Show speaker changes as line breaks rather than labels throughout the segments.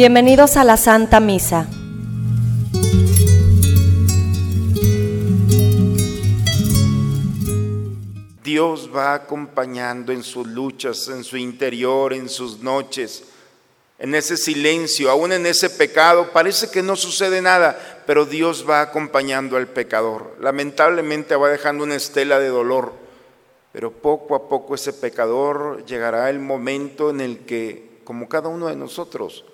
Bienvenidos a la Santa Misa.
Dios va acompañando en sus luchas, en su interior, en sus noches, en ese silencio, aún en ese pecado. Parece que no sucede nada, pero Dios va acompañando al pecador. Lamentablemente va dejando una estela de dolor, pero poco a poco ese pecador llegará el momento en el que, como cada uno de nosotros,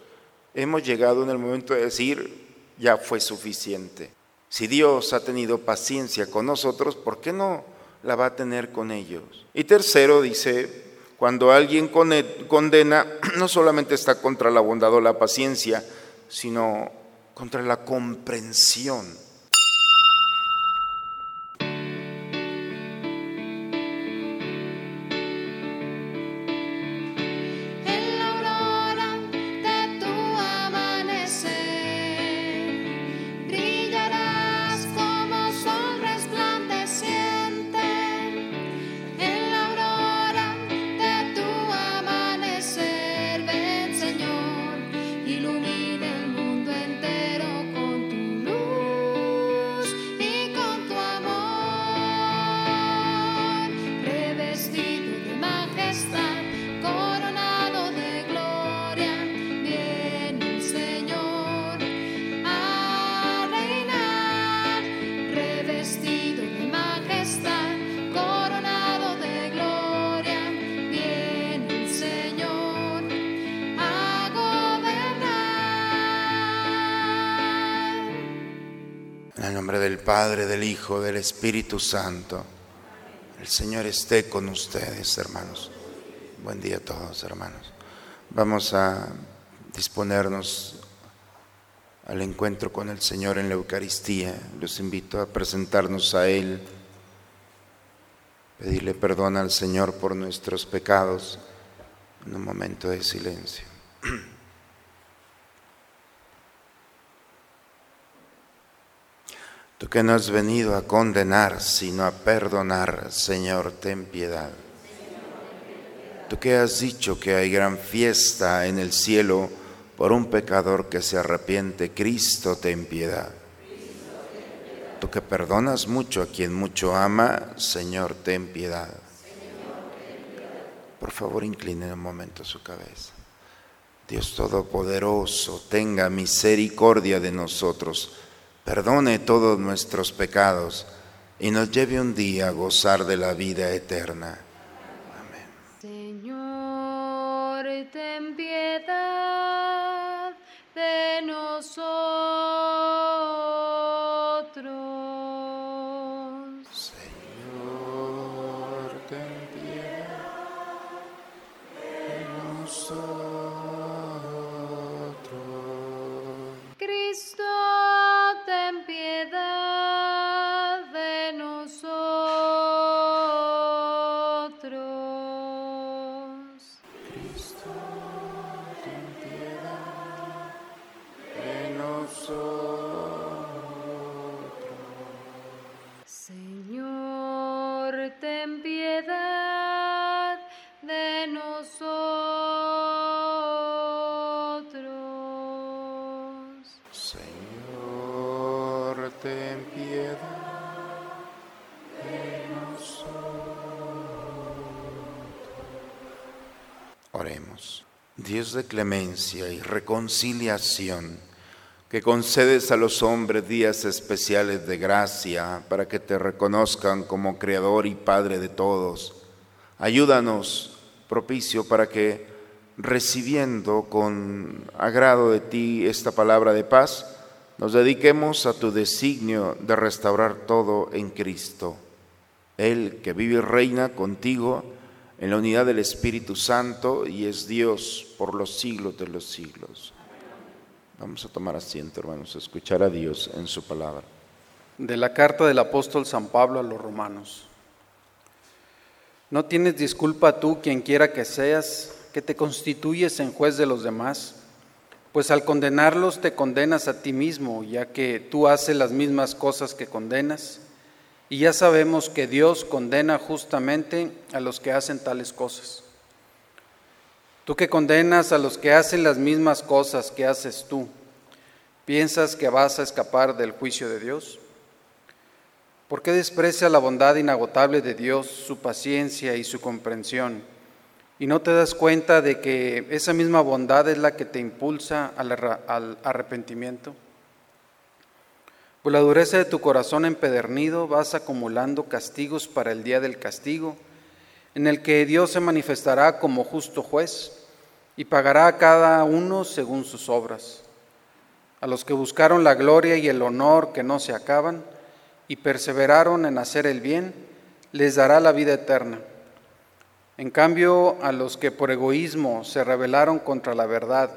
hemos llegado en el momento de decir, ya fue suficiente. Si Dios ha tenido paciencia con nosotros, ¿por qué no la va a tener con ellos? Y tercero dice, cuando alguien condena, no solamente está contra la bondad o la paciencia, sino contra la comprensión. Padre, del Hijo, del Espíritu Santo. El Señor esté con ustedes, hermanos. Buen día a todos, hermanos. Vamos a disponernos al encuentro con el Señor en la Eucaristía. Los invito a presentarnos a Él, pedirle perdón al Señor por nuestros pecados en un momento de silencio. Tú que no has venido a condenar, sino a perdonar, Señor, ten piedad. Tú que has dicho que hay gran fiesta en el cielo por un pecador que se arrepiente, Cristo, ten piedad. Tú que perdonas mucho a quien mucho ama, Señor, ten piedad. Por favor, incline un momento su cabeza. Dios Todopoderoso, tenga misericordia de nosotros perdone todos nuestros pecados y nos lleve un día a gozar de la vida eterna. Amén.
Señor, ten piedad de nosotros.
Dios de clemencia y reconciliación, que concedes a los hombres días especiales de gracia para que te reconozcan como Creador y Padre de todos, ayúdanos, propicio, para que recibiendo con agrado de ti esta palabra de paz, nos dediquemos a tu designio de restaurar todo en Cristo. Él que vive y reina contigo, en la unidad del Espíritu Santo y es Dios por los siglos de los siglos. Vamos a tomar asiento, hermanos, a escuchar a Dios en su palabra.
De la carta del apóstol San Pablo a los romanos. No tienes disculpa tú, quien quiera que seas, que te constituyes en juez de los demás, pues al condenarlos te condenas a ti mismo, ya que tú haces las mismas cosas que condenas y ya sabemos que Dios condena justamente a los que hacen tales cosas. Tú que condenas a los que hacen las mismas cosas que haces tú, ¿piensas que vas a escapar del juicio de Dios? ¿Por qué desprecia la bondad inagotable de Dios, su paciencia y su comprensión? Y no te das cuenta de que esa misma bondad es la que te impulsa al, arrepentimiento. Por la dureza de tu corazón empedernido vas acumulando castigos para el día del castigo, en el que Dios se manifestará como justo juez y pagará a cada uno según sus obras. A los que buscaron la gloria y el honor que no se acaban y perseveraron en hacer el bien, les dará la vida eterna. En cambio, a los que por egoísmo se rebelaron contra la verdad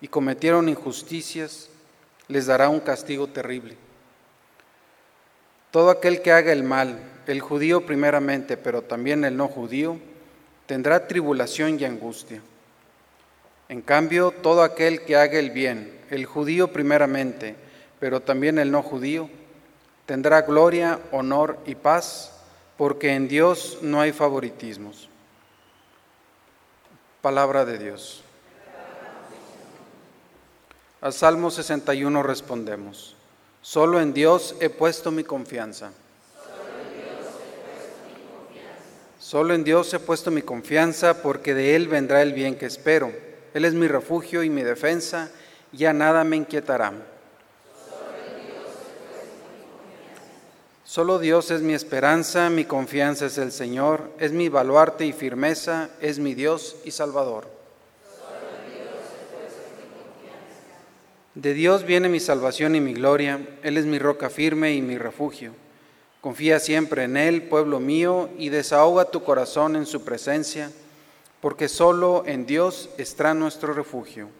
y cometieron injusticias, les dará un castigo terrible. Todo aquel que haga el mal, el judío primeramente, pero también el no judío, tendrá tribulación y angustia. En cambio, todo aquel que haga el bien, el judío primeramente, pero también el no judío, tendrá gloria, honor y paz, porque en Dios no hay favoritismos. Palabra de Dios. Al Salmo 61 respondemos, solo en Dios he puesto mi confianza. Solo en Dios he puesto mi confianza porque de Él vendrá el bien que espero. Él es mi refugio y mi defensa, ya nada me inquietará. Solo Dios es mi esperanza, mi confianza es el Señor, es mi baluarte y firmeza, es mi Dios y Salvador. De Dios viene mi salvación y mi gloria, Él es mi roca firme y mi refugio. Confía siempre en Él, pueblo mío, y desahoga tu corazón en su presencia porque solo en Dios está nuestro refugio.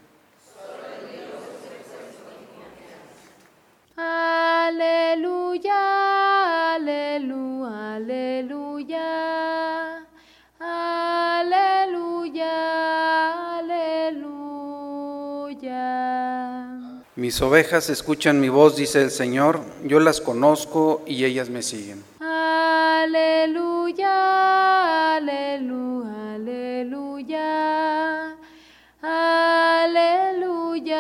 Aleluya, aleluya, aleluya, aleluya, aleluya.
Mis ovejas escuchan mi voz, dice el Señor, yo las conozco y ellas me siguen.
Aleluya, aleluya. Aleluya, aleluya.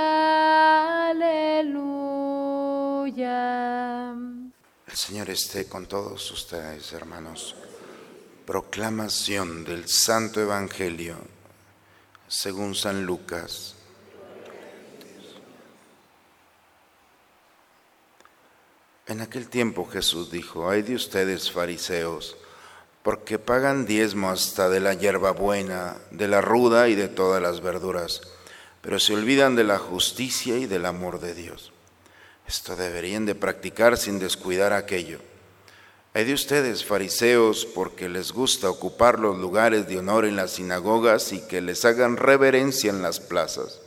Señor esté con todos ustedes, hermanos. Proclamación del Santo Evangelio según San Lucas. En aquel tiempo Jesús dijo, ay de ustedes fariseos, porque pagan diezmo hasta de la hierbabuena, de la ruda y de todas las verduras, pero se olvidan de la justicia y del amor de Dios. Esto deberían de practicar sin descuidar aquello. Hay de ustedes, fariseos, porque les gusta ocupar los lugares de honor en las sinagogas y que les hagan reverencia en las plazas.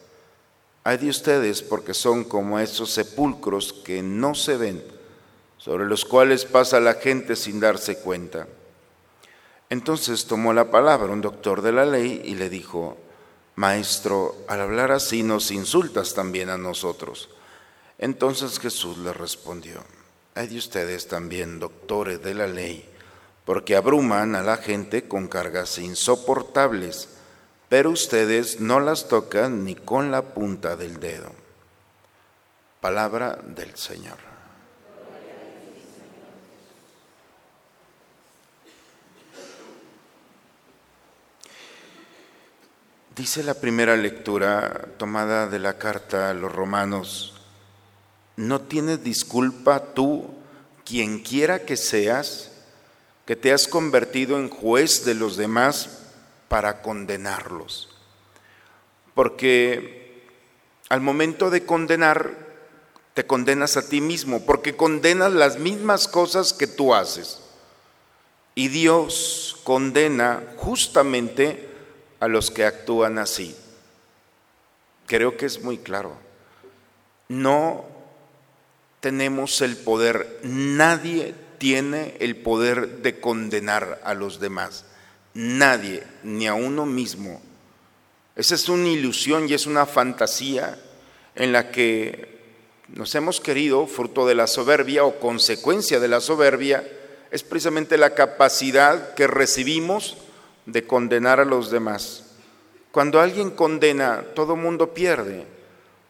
Hay de ustedes porque son como esos sepulcros que no se ven, sobre los cuales pasa la gente sin darse cuenta. Entonces tomó la palabra un doctor de la ley y le dijo, Maestro, al hablar así nos insultas también a nosotros. Entonces Jesús le respondió, hay de ustedes también, doctores de la ley, porque abruman a la gente con cargas insoportables, pero ustedes no las tocan ni con la punta del dedo. Palabra del Señor. Dice la primera lectura tomada de la carta a los romanos, no tienes disculpa tú, quien quiera que seas, que te has convertido en juez de los demás para condenarlos. Porque al momento de condenar, te condenas a ti mismo, porque condenas las mismas cosas que tú haces. Y Dios condena justamente a los que actúan así. Creo que es muy claro. No tenemos el poder, nadie tiene el poder de condenar a los demás. Nadie, ni a uno mismo. Esa es una ilusión y es una fantasía en la que nos hemos querido, fruto de la soberbia o consecuencia de la soberbia, es precisamente la capacidad que recibimos de condenar a los demás. Cuando alguien condena, todo mundo pierde,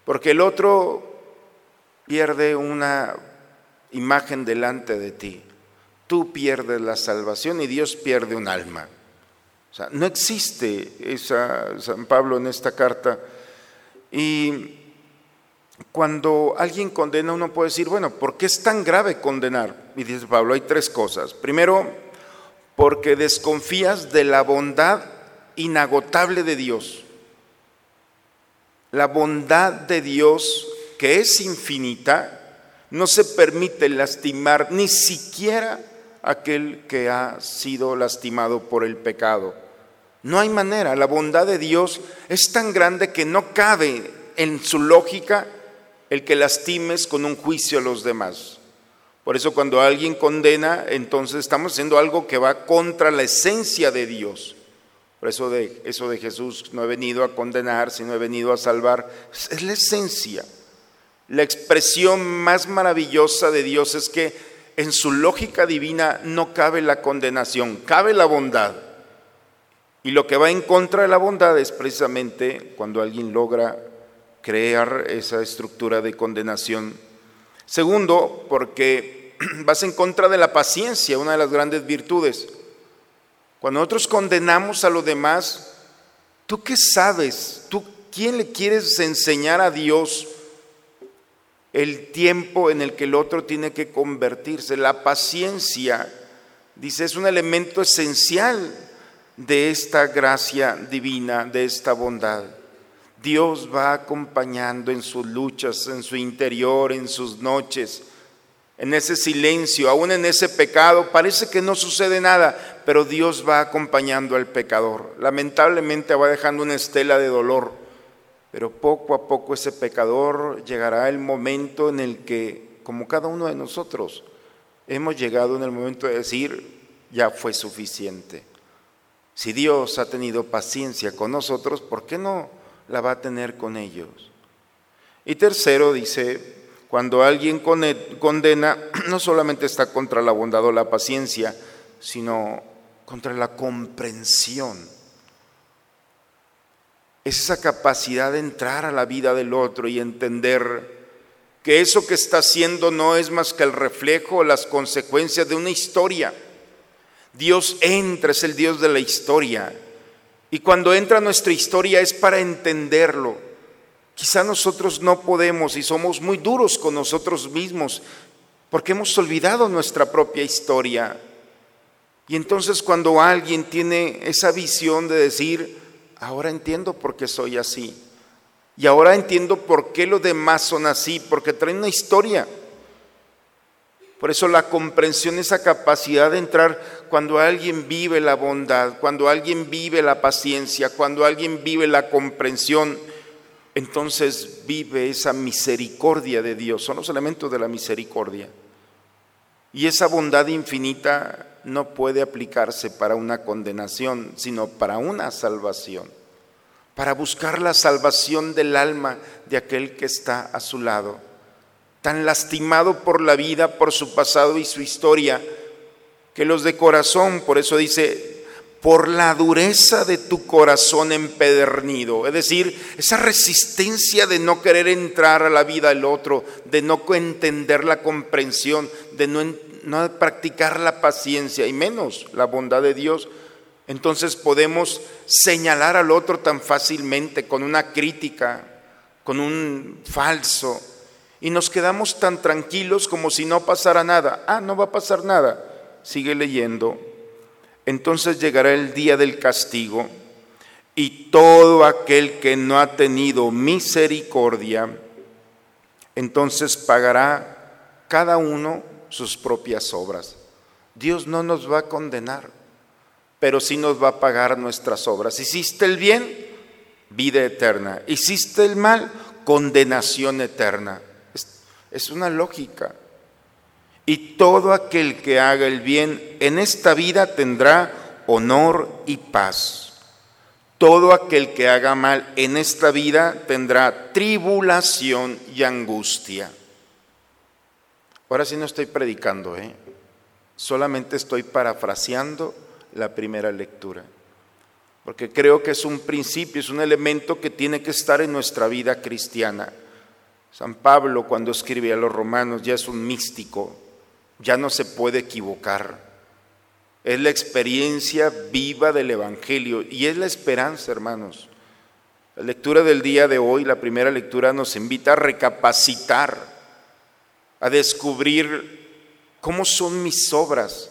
porque el otro pierde una imagen delante de ti. Tú pierdes la salvación y Dios pierde un alma. O sea, no existe esa San Pablo en esta carta. Y cuando alguien condena, uno puede decir, bueno, ¿por qué es tan grave condenar? Y dice Pablo, hay tres cosas. Primero, porque desconfías de la bondad inagotable de Dios. La bondad de Dios, que es infinita, no se permite lastimar ni siquiera aquel que ha sido lastimado por el pecado. No hay manera, la bondad de Dios es tan grande que no cabe en su lógica el que lastimes con un juicio a los demás. Por eso cuando alguien condena, entonces estamos haciendo algo que va contra la esencia de Dios. Por eso de, eso de Jesús, no he venido a condenar, sino he venido a salvar, es la esencia. La expresión más maravillosa de Dios es que en su lógica divina no cabe la condenación, cabe la bondad. Y lo que va en contra de la bondad es precisamente cuando alguien logra crear esa estructura de condenación. Segundo, porque vas en contra de la paciencia, una de las grandes virtudes. Cuando nosotros condenamos a los demás, ¿tú qué sabes? ¿Tú quién le quieres enseñar a Dios? El tiempo en el que el otro tiene que convertirse. La paciencia, dice, es un elemento esencial de esta gracia divina, de esta bondad. Dios va acompañando en sus luchas, en su interior, en sus noches, en ese silencio, aún en ese pecado. Parece que no sucede nada, pero Dios va acompañando al pecador. Lamentablemente va dejando una estela de dolor pero poco a poco ese pecador llegará el momento en el que, como cada uno de nosotros, hemos llegado en el momento de decir, ya fue suficiente. Si Dios ha tenido paciencia con nosotros, ¿por qué no la va a tener con ellos? Y tercero, dice, cuando alguien condena, no solamente está contra la bondad o la paciencia, sino contra la comprensión es esa capacidad de entrar a la vida del otro y entender que eso que está haciendo no es más que el reflejo o las consecuencias de una historia. Dios entra, es el Dios de la historia. Y cuando entra nuestra historia es para entenderlo. Quizá nosotros no podemos y somos muy duros con nosotros mismos porque hemos olvidado nuestra propia historia. Y entonces cuando alguien tiene esa visión de decir, ahora entiendo por qué soy así. Y ahora entiendo por qué los demás son así, porque traen una historia. Por eso la comprensión, esa capacidad de entrar cuando alguien vive la bondad, cuando alguien vive la paciencia, cuando alguien vive la comprensión, entonces vive esa misericordia de Dios. Son los elementos de la misericordia. Y esa bondad infinita no puede aplicarse para una condenación, sino para una salvación, para buscar la salvación del alma de aquel que está a su lado, tan lastimado por la vida, por su pasado y su historia, que los de corazón, por eso dice, por la dureza de tu corazón empedernido, es decir, esa resistencia de no querer entrar a la vida del otro, de no entender la comprensión, de no, no practicar la paciencia y menos la bondad de Dios, entonces podemos señalar al otro tan fácilmente con una crítica, con un falso, y nos quedamos tan tranquilos como si no pasara nada. Ah, no va a pasar nada. Sigue leyendo entonces llegará el día del castigo y todo aquel que no ha tenido misericordia, entonces pagará cada uno sus propias obras. Dios no nos va a condenar, pero sí nos va a pagar nuestras obras. Hiciste el bien, vida eterna. Hiciste el mal, condenación eterna. Es, una lógica. Y todo aquel que haga el bien en esta vida tendrá honor y paz. Todo aquel que haga mal en esta vida tendrá tribulación y angustia. Ahora sí no estoy predicando, ¿eh? solamente estoy parafraseando la primera lectura. porque creo que es un principio, es un elemento que tiene que estar en nuestra vida cristiana. San Pablo cuando escribe a los romanos ya es un místico, ya no se puede equivocar. Es la experiencia viva del Evangelio y es la esperanza, hermanos. La lectura del día de hoy, la primera lectura, nos invita a recapacitar, a descubrir cómo son mis obras.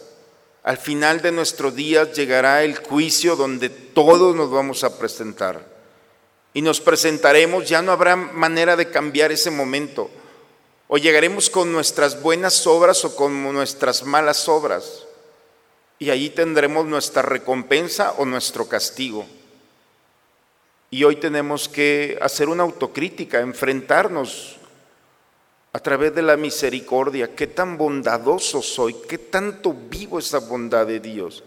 Al final de nuestros días llegará el juicio donde todos nos vamos a presentar. Y nos presentaremos, ya no habrá manera de cambiar ese momento. O llegaremos con nuestras buenas obras o con nuestras malas obras. Y allí tendremos nuestra recompensa o nuestro castigo. Y hoy tenemos que hacer una autocrítica, enfrentarnos a través de la misericordia. Qué tan bondadoso soy, qué tanto vivo esa bondad de Dios.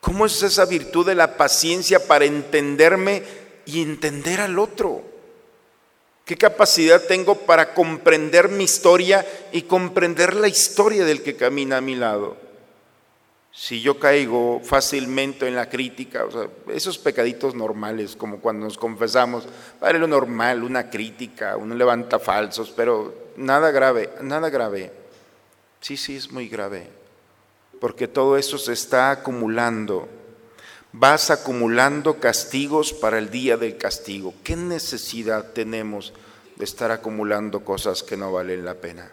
¿Cómo es esa virtud de la paciencia para entenderme y entender al otro? ¿Qué capacidad tengo para comprender mi historia y comprender la historia del que camina a mi lado? Si yo caigo fácilmente en la crítica, esos pecaditos normales, como cuando nos confesamos, vale lo normal, una crítica, uno levanta falsos, pero nada grave, nada grave. Sí, sí, es muy grave, porque todo eso se está acumulando. Vas acumulando castigos para el día del castigo. ¿Qué necesidad tenemos de estar acumulando cosas que no valen la pena?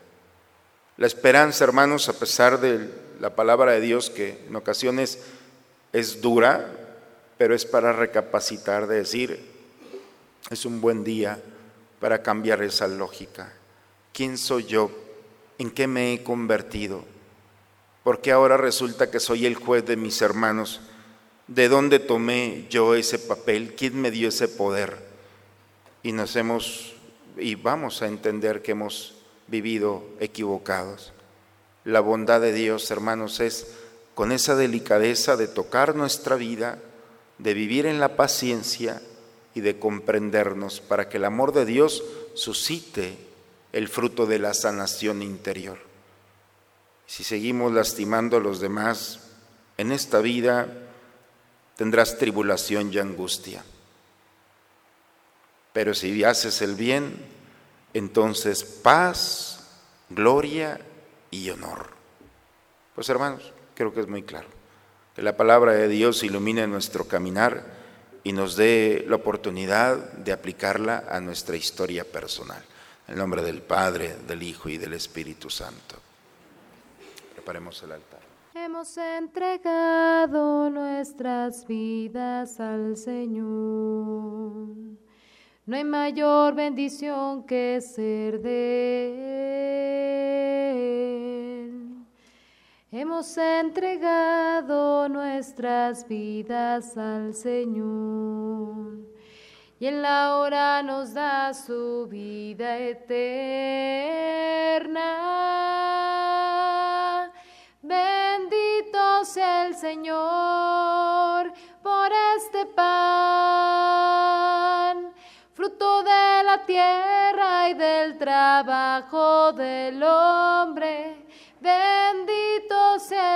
La esperanza, hermanos, a pesar de la palabra de Dios, que en ocasiones es dura, pero es para recapacitar, de decir, es un buen día para cambiar esa lógica. ¿Quién soy yo? ¿En qué me he convertido? ¿Por qué ahora resulta que soy el juez de mis hermanos? ¿De dónde tomé yo ese papel? ¿Quién me dio ese poder? Y nos hemos, y vamos a entender que hemos vivido equivocados. La bondad de Dios, hermanos, es con esa delicadeza de tocar nuestra vida, de vivir en la paciencia y de comprendernos para que el amor de Dios suscite el fruto de la sanación interior. Si seguimos lastimando a los demás en esta vida, tendrás tribulación y angustia. Pero si haces el bien, entonces paz, gloria y honor. Pues hermanos, creo que es muy claro. Que la palabra de Dios ilumine nuestro caminar y nos dé la oportunidad de aplicarla a nuestra historia personal. En el nombre del Padre, del Hijo y del Espíritu Santo. Preparemos el altar.
Hemos entregado nuestras vidas al Señor. No hay mayor bendición que ser de Hemos entregado nuestras vidas al Señor y en la hora nos da su vida eterna. Bendito sea el Señor por este pan, fruto de la tierra y del trabajo del hombre. Bendito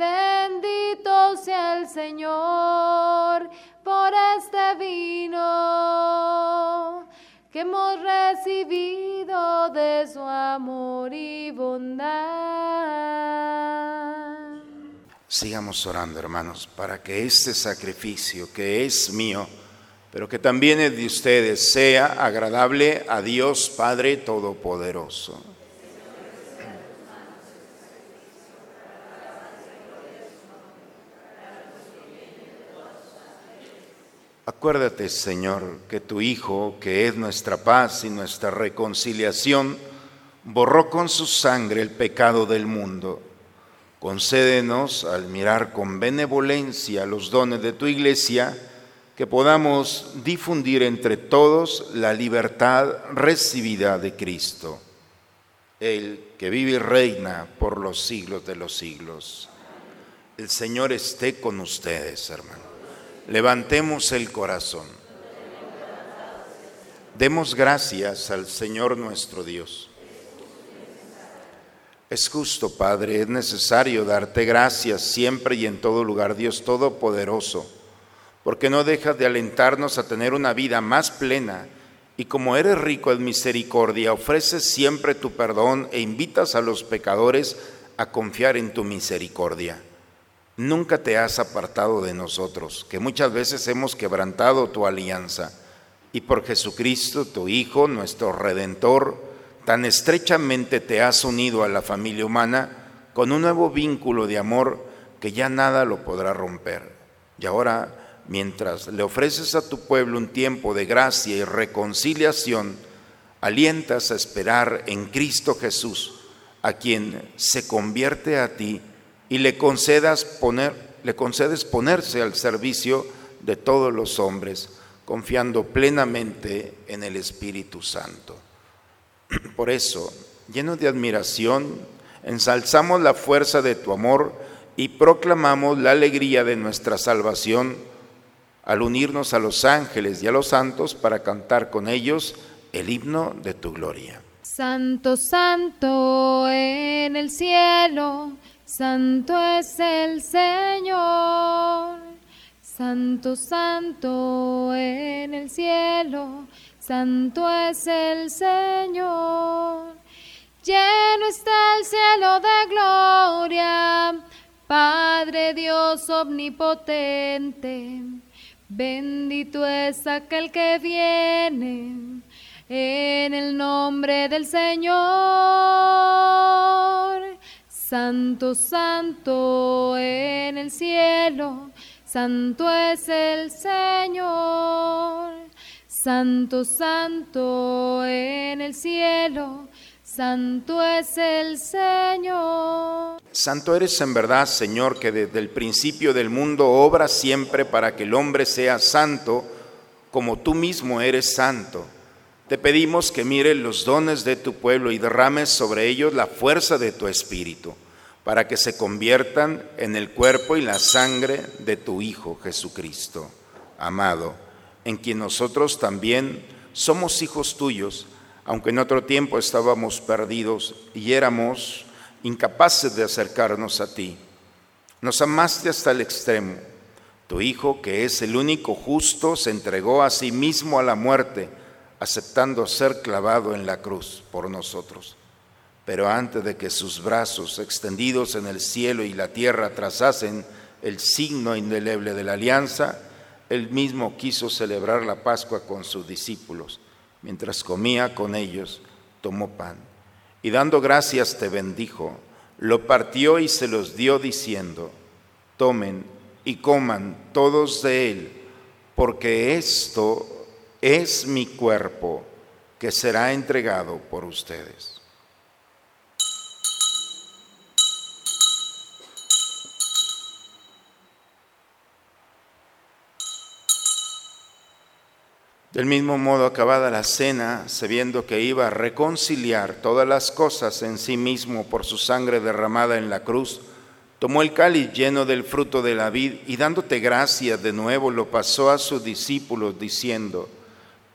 Bendito sea el Señor por este vino que hemos recibido de su amor y bondad.
Sigamos orando, hermanos, para que este sacrificio que es mío, pero que también es de ustedes, sea agradable a Dios Padre Todopoderoso. Acuérdate, Señor, que tu Hijo, que es nuestra paz y nuestra reconciliación, borró con su sangre el pecado del mundo. Concédenos, al mirar con benevolencia los dones de tu iglesia, que podamos difundir entre todos la libertad recibida de Cristo, el que vive y reina por los siglos de los siglos. El Señor esté con ustedes, hermano. Levantemos el corazón. Demos gracias al Señor nuestro Dios. Es justo, Padre, es necesario darte gracias siempre y en todo lugar, Dios Todopoderoso porque no dejas de alentarnos a tener una vida más plena y como eres rico en misericordia, ofreces siempre tu perdón e invitas a los pecadores a confiar en tu misericordia. Nunca te has apartado de nosotros, que muchas veces hemos quebrantado tu alianza, y por Jesucristo, tu Hijo, nuestro Redentor, tan estrechamente te has unido a la familia humana con un nuevo vínculo de amor que ya nada lo podrá romper. Y ahora mientras le ofreces a tu pueblo un tiempo de gracia y reconciliación, alientas a esperar en Cristo Jesús, a quien se convierte a ti y le concedas poner, le concedes ponerse al servicio de todos los hombres, confiando plenamente en el Espíritu Santo. Por eso, lleno de admiración, ensalzamos la fuerza de tu amor y proclamamos la alegría de nuestra salvación al unirnos a los ángeles y a los santos para cantar con ellos el himno de tu gloria.
Santo, santo en el cielo, santo es el Señor. Santo, santo en el cielo, santo es el Señor. Lleno está el cielo de gloria, Padre Dios omnipotente. Bendito es aquel que viene en el nombre del Señor. Santo, santo en el cielo, santo es el Señor. Santo, santo en el cielo, Santo es el Señor.
Santo eres en verdad, Señor, que desde el principio del mundo obras siempre para que el hombre sea santo, como tú mismo eres santo. Te pedimos que mires los dones de tu pueblo y derrames sobre ellos la fuerza de tu espíritu, para que se conviertan en el cuerpo y la sangre de tu Hijo Jesucristo, amado, en quien nosotros también somos hijos tuyos aunque en otro tiempo estábamos perdidos y éramos incapaces de acercarnos a ti. Nos amaste hasta el extremo. Tu Hijo, que es el único justo, se entregó a sí mismo a la muerte, aceptando ser clavado en la cruz por nosotros. Pero antes de que sus brazos extendidos en el cielo y la tierra trazasen el signo indeleble de la alianza, él mismo quiso celebrar la Pascua con sus discípulos Mientras comía con ellos, tomó pan y dando gracias te bendijo, lo partió y se los dio diciendo, tomen y coman todos de él, porque esto es mi cuerpo que será entregado por ustedes. Del mismo modo, acabada la cena, sabiendo que iba a reconciliar todas las cosas en sí mismo por su sangre derramada en la cruz, tomó el cáliz lleno del fruto de la vid y dándote gracias de nuevo lo pasó a sus discípulos diciendo,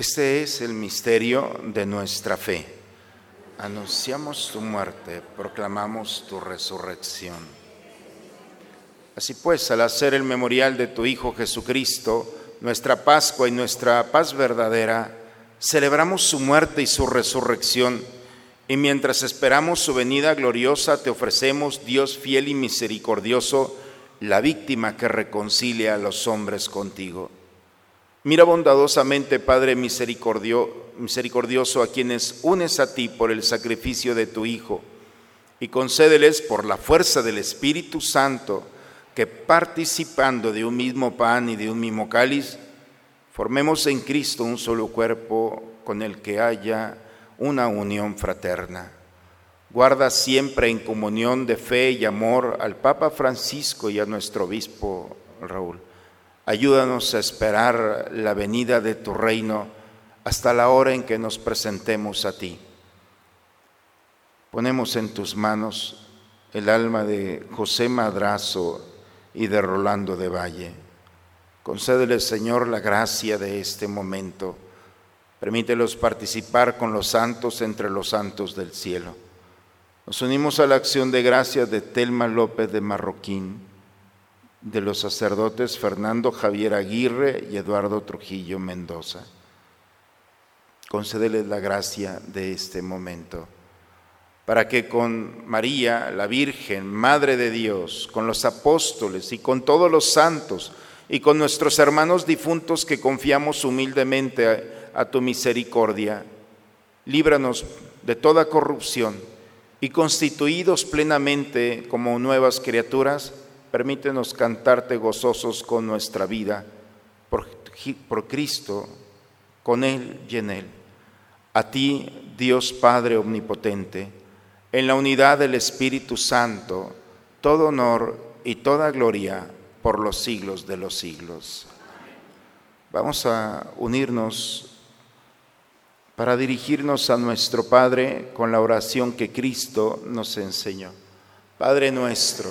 Este es el misterio de nuestra fe. Anunciamos tu muerte, proclamamos tu resurrección. Así pues, al hacer el memorial de tu Hijo Jesucristo, nuestra Pascua y nuestra paz verdadera, celebramos su muerte y su resurrección, y mientras esperamos su venida gloriosa, te ofrecemos, Dios fiel y misericordioso, la víctima que reconcilia a los hombres contigo. Mira bondadosamente, Padre misericordio, misericordioso, a quienes unes a ti por el sacrificio de tu Hijo, y concédeles por la fuerza del Espíritu Santo, que participando de un mismo pan y de un mismo cáliz, formemos en Cristo un solo cuerpo con el que haya una unión fraterna. Guarda siempre en comunión de fe y amor al Papa Francisco y a nuestro obispo Raúl. Ayúdanos a esperar la venida de tu reino hasta la hora en que nos presentemos a ti. Ponemos en tus manos el alma de José Madrazo y de Rolando de Valle. Concédele, Señor, la gracia de este momento. Permítelos participar con los santos entre los santos del cielo. Nos unimos a la acción de gracias de Telma López de Marroquín, de los sacerdotes Fernando Javier Aguirre y Eduardo Trujillo Mendoza. Concédeles la gracia de este momento, para que con María, la Virgen, Madre de Dios, con los apóstoles y con todos los santos y con nuestros hermanos difuntos que confiamos humildemente a, a tu misericordia, líbranos de toda corrupción y constituidos plenamente como nuevas criaturas, permítenos cantarte gozosos con nuestra vida, por, por, Cristo, con Él y en Él. A ti, Dios Padre Omnipotente, en la unidad del Espíritu Santo, todo honor y toda gloria por los siglos de los siglos. Vamos a unirnos para dirigirnos a nuestro Padre con la oración que Cristo nos enseñó. Padre nuestro,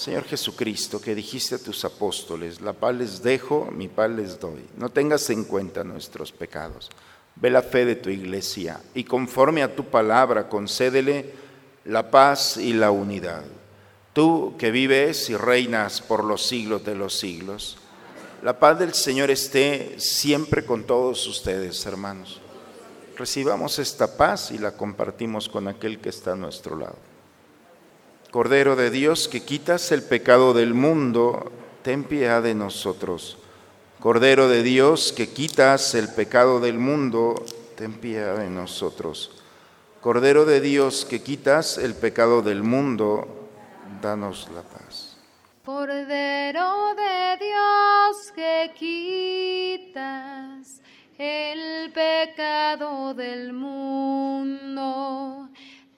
Señor Jesucristo, que dijiste a tus apóstoles, la paz les dejo, mi paz les doy. No tengas en cuenta nuestros pecados. Ve la fe de tu iglesia y conforme a tu palabra concédele la paz y la unidad. Tú que vives y reinas por los siglos de los siglos. La paz del Señor esté siempre con todos ustedes, hermanos recibamos esta paz y la compartimos con aquel que está a nuestro lado. Cordero de Dios, que quitas el pecado del mundo, ten piedad de nosotros. Cordero de Dios, que quitas el pecado del mundo, ten piedad de nosotros. Cordero de Dios, que quitas el pecado del mundo, danos la paz.
Cordero de Dios, que quitas el pecado del mundo.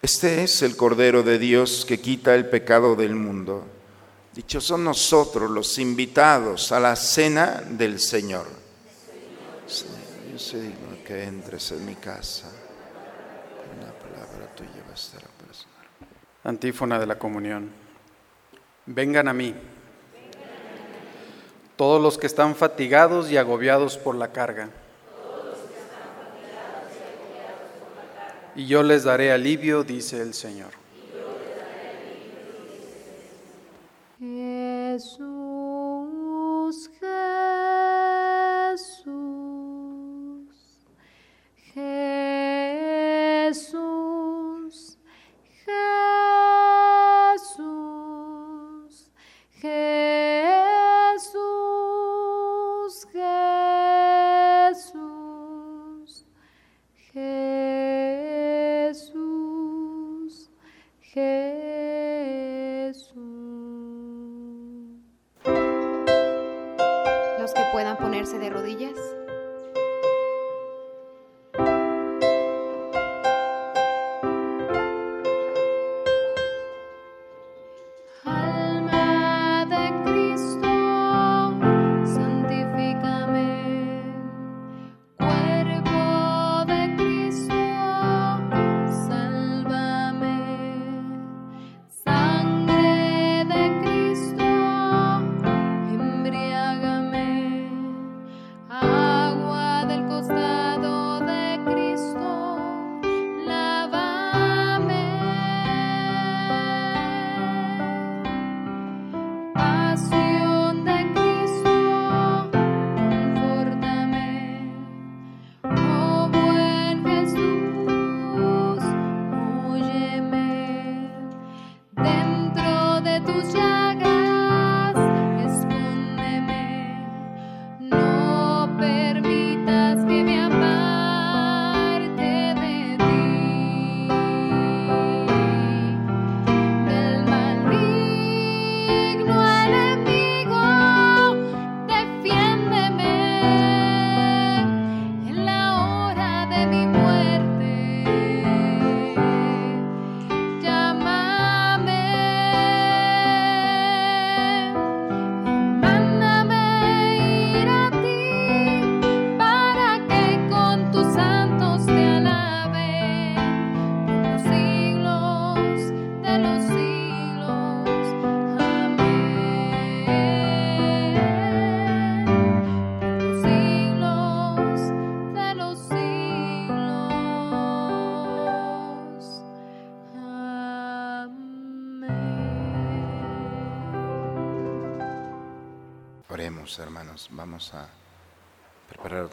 Este es el Cordero de Dios que quita el pecado del mundo. Dichos son nosotros los invitados a la cena del Señor. yo soy digno que entres en mi casa. Una palabra tuya bastará para
Antífona de la comunión. Vengan a mí. Todos los que están fatigados y agobiados por la carga y yo les daré alivio, dice el Señor.
Jesús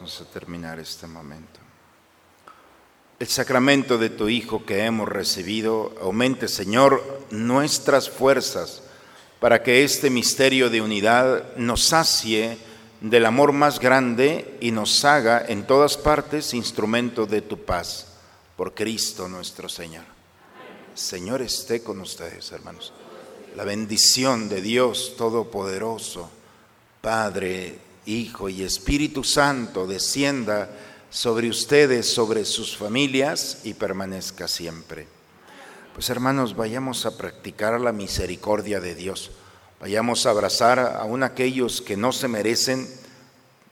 a terminar este momento. El sacramento de tu Hijo que hemos recibido aumente, Señor, nuestras fuerzas para que este misterio de unidad nos sacie del amor más grande y nos haga en todas partes instrumento de tu paz. Por Cristo nuestro Señor. Señor esté con ustedes, hermanos. La bendición de Dios Todopoderoso, Padre, Hijo y Espíritu Santo, descienda sobre ustedes, sobre sus familias y permanezca siempre. Pues hermanos, vayamos a practicar la misericordia de Dios. Vayamos a abrazar aún aquellos que no se merecen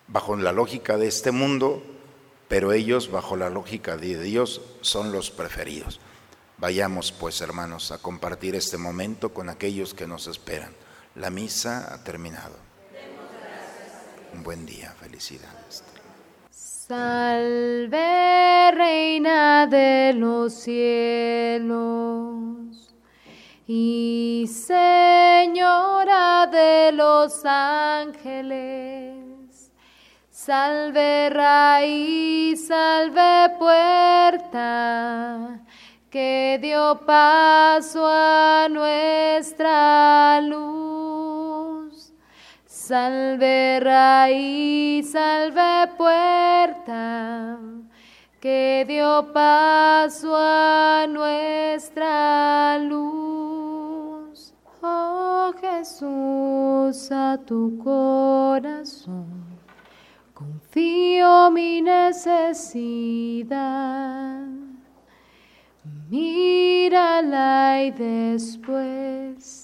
bajo la lógica de este mundo, pero ellos bajo la lógica de Dios son los preferidos. Vayamos pues hermanos a compartir este momento con aquellos que nos esperan. La misa ha terminado. Un buen día, felicidades.
Salve, Reina de los cielos y Señora de los ángeles. Salve, raíz, salve, puerta, que dio paso a nuestra luz. Salve raíz, salve puerta, que dio paso a nuestra luz. Oh Jesús, a tu corazón confío mi necesidad. Mírala y después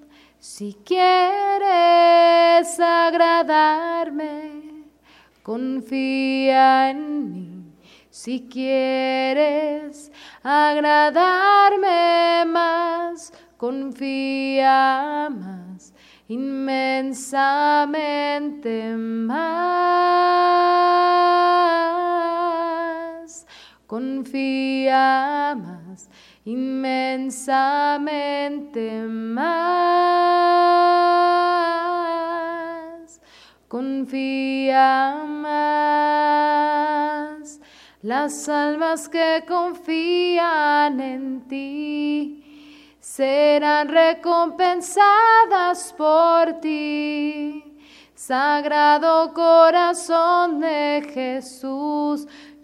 si quieres agradarme, confía en mí. Si quieres agradarme más, confía más, inmensamente más. confía más, inmensamente más, confía más. Las almas que confían en ti serán recompensadas por ti. Sagrado corazón de Jesús,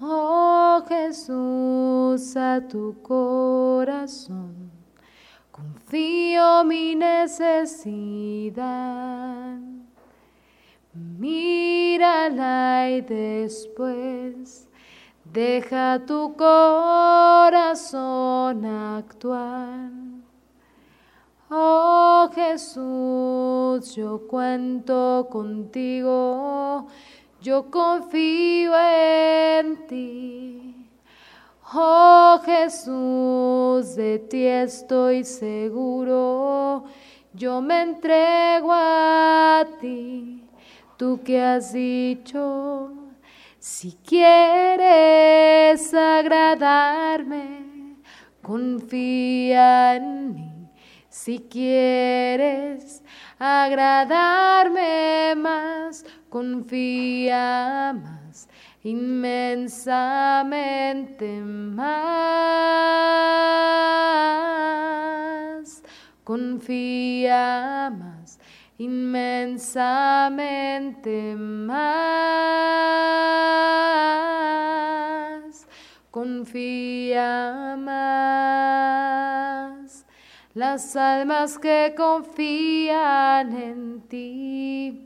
Oh Jesús, a tu corazón confío mi necesidad. Mírala y después deja tu corazón actuar. Oh Jesús, yo cuento contigo, yo confío en ti. Oh Jesús, de ti estoy seguro, yo me entrego a ti. Tú que has dicho, si quieres agradarme, confía en mí. Si quieres agradarme más, confía más, inmensamente más. Confía más, inmensamente más. Confía más las almas que confían en ti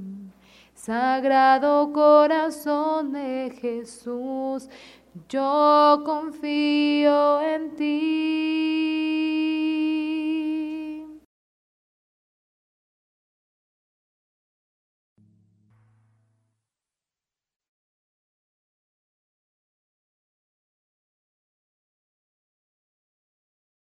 Sagrado corazón de Jesús, yo confío en ti.